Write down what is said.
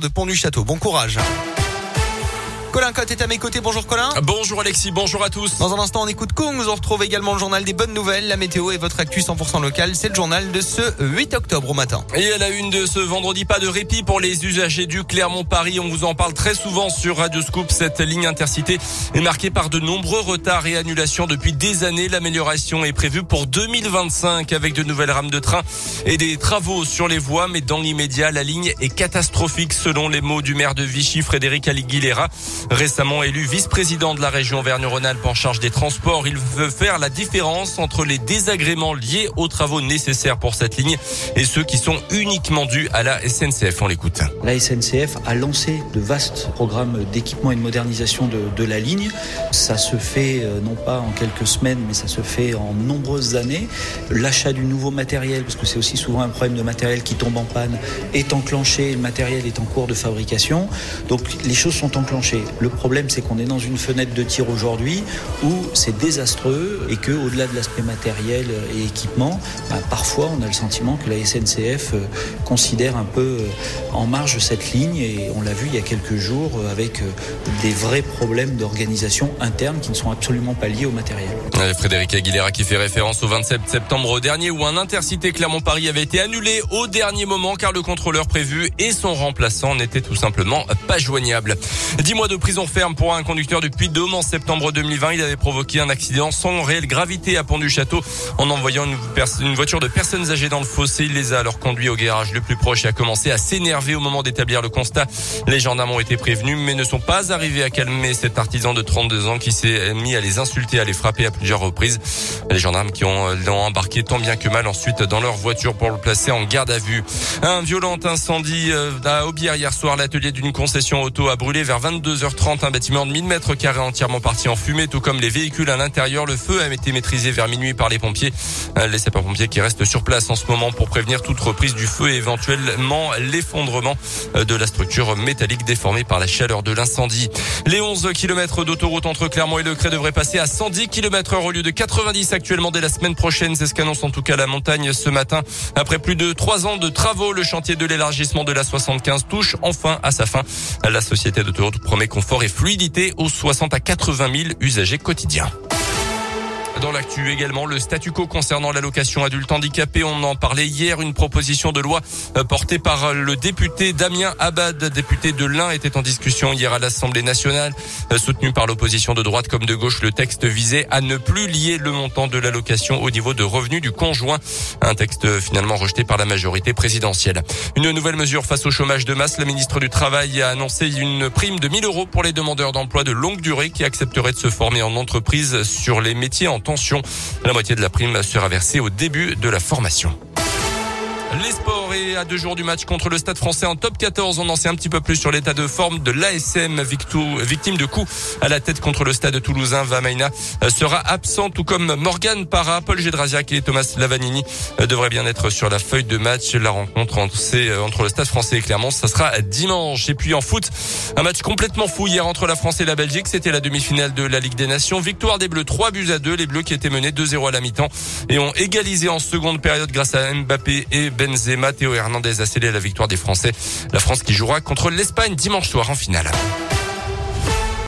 de Pont du Château. Bon courage. Colin Cotte est à mes côtés. Bonjour Colin. Bonjour Alexis, bonjour à tous. Dans un instant, on écoute Kong. Nous on retrouve également le journal des bonnes nouvelles, la météo et votre actu 100% local. C'est le journal de ce 8 octobre au matin. Et à la une de ce vendredi, pas de répit pour les usagers du Clermont-Paris. On vous en parle très souvent sur Radio Scoop. Cette ligne intercité est marquée par de nombreux retards et annulations depuis des années. L'amélioration est prévue pour 2025 avec de nouvelles rames de train et des travaux sur les voies. Mais dans l'immédiat, la ligne est catastrophique selon les mots du maire de Vichy, Frédéric Alighiera. Récemment élu vice-président de la région Auvergne-Rhône-Alpes en charge des transports, il veut faire la différence entre les désagréments liés aux travaux nécessaires pour cette ligne et ceux qui sont uniquement dus à la SNCF. On l'écoute. La SNCF a lancé de vastes programmes d'équipement et de modernisation de, de, la ligne. Ça se fait euh, non pas en quelques semaines, mais ça se fait en nombreuses années. L'achat du nouveau matériel, parce que c'est aussi souvent un problème de matériel qui tombe en panne, est enclenché, le matériel est en cours de fabrication. Donc les choses sont enclenchées. Le problème, c'est qu'on est dans une fenêtre de tir aujourd'hui où c'est désastreux et que, au-delà de l'aspect matériel et équipement, bah, parfois on a le sentiment que la SNCF euh, considère un peu euh, en marge cette ligne et on l'a vu il y a quelques jours avec des vrais problèmes d'organisation qui ne sont absolument pas liés au matériel. Frédéric Aguilera qui fait référence au 27 septembre dernier où un intercité Clermont-Paris avait été annulé au dernier moment car le contrôleur prévu et son remplaçant n'étaient tout simplement pas joignables. Dix mois de prison ferme pour un conducteur du Puy-de-Dôme en septembre 2020. Il avait provoqué un accident sans réelle gravité à Pont du Château en envoyant une, voiture de personnes âgées dans le fossé. Il les a alors conduits au garage le plus proche et a commencé à s'énerver au moment d'établir le constat. Les gendarmes ont été prévenus mais ne sont pas arrivés à calmer cet artisan de 32 ans qui s'est mis à les insulter, à les frapper à plusieurs reprises. Les gendarmes qui ont l'ont embarqué tant bien que mal ensuite dans leur voiture pour le placer en garde à vue. Un violent incendie euh, à Aubière hier soir. L'atelier d'une concession auto a brûlé vers 22h30 un bâtiment de 1000 mètres carrés entièrement parti en fumée, tout comme les véhicules à l'intérieur. Le feu a été maîtrisé vers minuit par les pompiers. Euh, les sapeurs-pompiers qui restent sur place en ce moment pour prévenir toute reprise du feu et éventuellement l'effondrement euh, de la structure métallique déformée par la chaleur de l'incendie. Les 11 km d'autoroute entre Clermont et Le Cré devraient passer à 110 km heure au lieu de 90 actuellement dès la semaine prochaine. C'est ce qu'annonce en tout cas la montagne ce matin. Après plus de trois ans de travaux, le chantier de l'élargissement de la 75 touche enfin à sa fin. La société d'autoroute promet confort et fluidité aux 60 à 80 000 usagers quotidiens. Dans l'actu également, le statu quo concernant l'allocation adulte handicapé. On en parlait hier. Une proposition de loi euh, portée par le député Damien Abad, député de l'Ain, était en discussion hier à l'Assemblée nationale. Euh, soutenu par l'opposition de droite comme de gauche, le texte visait à ne plus lier le montant de l'allocation au niveau de revenus du conjoint. Un texte finalement rejeté par la majorité présidentielle. Une nouvelle mesure face au chômage de masse. Le ministre du Travail a annoncé une prime de 1000 euros pour les demandeurs d'emploi de longue durée qui accepteraient de se former en entreprise sur les métiers en La moitié de la prime sera versée au début de la formation. Et à deux jours du match contre le Stade français en top 14, on en sait un petit peu plus sur l'état de forme de l'ASM victime de coups à la tête contre le Stade toulousain. Vamaina euh, sera absent tout comme Morgan Para, Paul Gédrasiak et Thomas Lavanini euh, devraient bien être sur la feuille de match. La rencontre entre, euh, entre le Stade français et Clermont, ça sera dimanche. Et puis en foot, un match complètement fou hier entre la France et la Belgique. C'était la demi-finale de la Ligue des Nations. Victoire des Bleus, 3 buts à 2. Les Bleus qui étaient menés 2-0 à la mi-temps et ont égalisé en seconde période grâce à Mbappé et Benzema. Théo Hernandez a scellé la victoire des Français. La France qui jouera contre l'Espagne dimanche soir en finale.